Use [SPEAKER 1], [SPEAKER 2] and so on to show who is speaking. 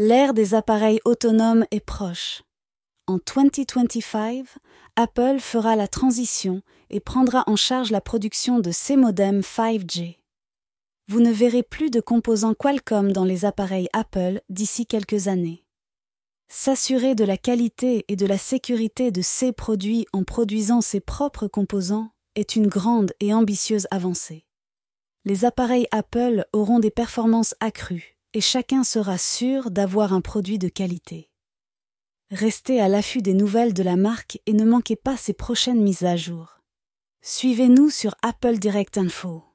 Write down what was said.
[SPEAKER 1] L'ère des appareils autonomes est proche. En 2025, Apple fera la transition et prendra en charge la production de ses modems 5G. Vous ne verrez plus de composants Qualcomm dans les appareils Apple d'ici quelques années. S'assurer de la qualité et de la sécurité de ces produits en produisant ses propres composants est une grande et ambitieuse avancée. Les appareils Apple auront des performances accrues et chacun sera sûr d'avoir un produit de qualité. Restez à l'affût des nouvelles de la marque et ne manquez pas ses prochaines mises à jour. Suivez-nous sur Apple Direct Info.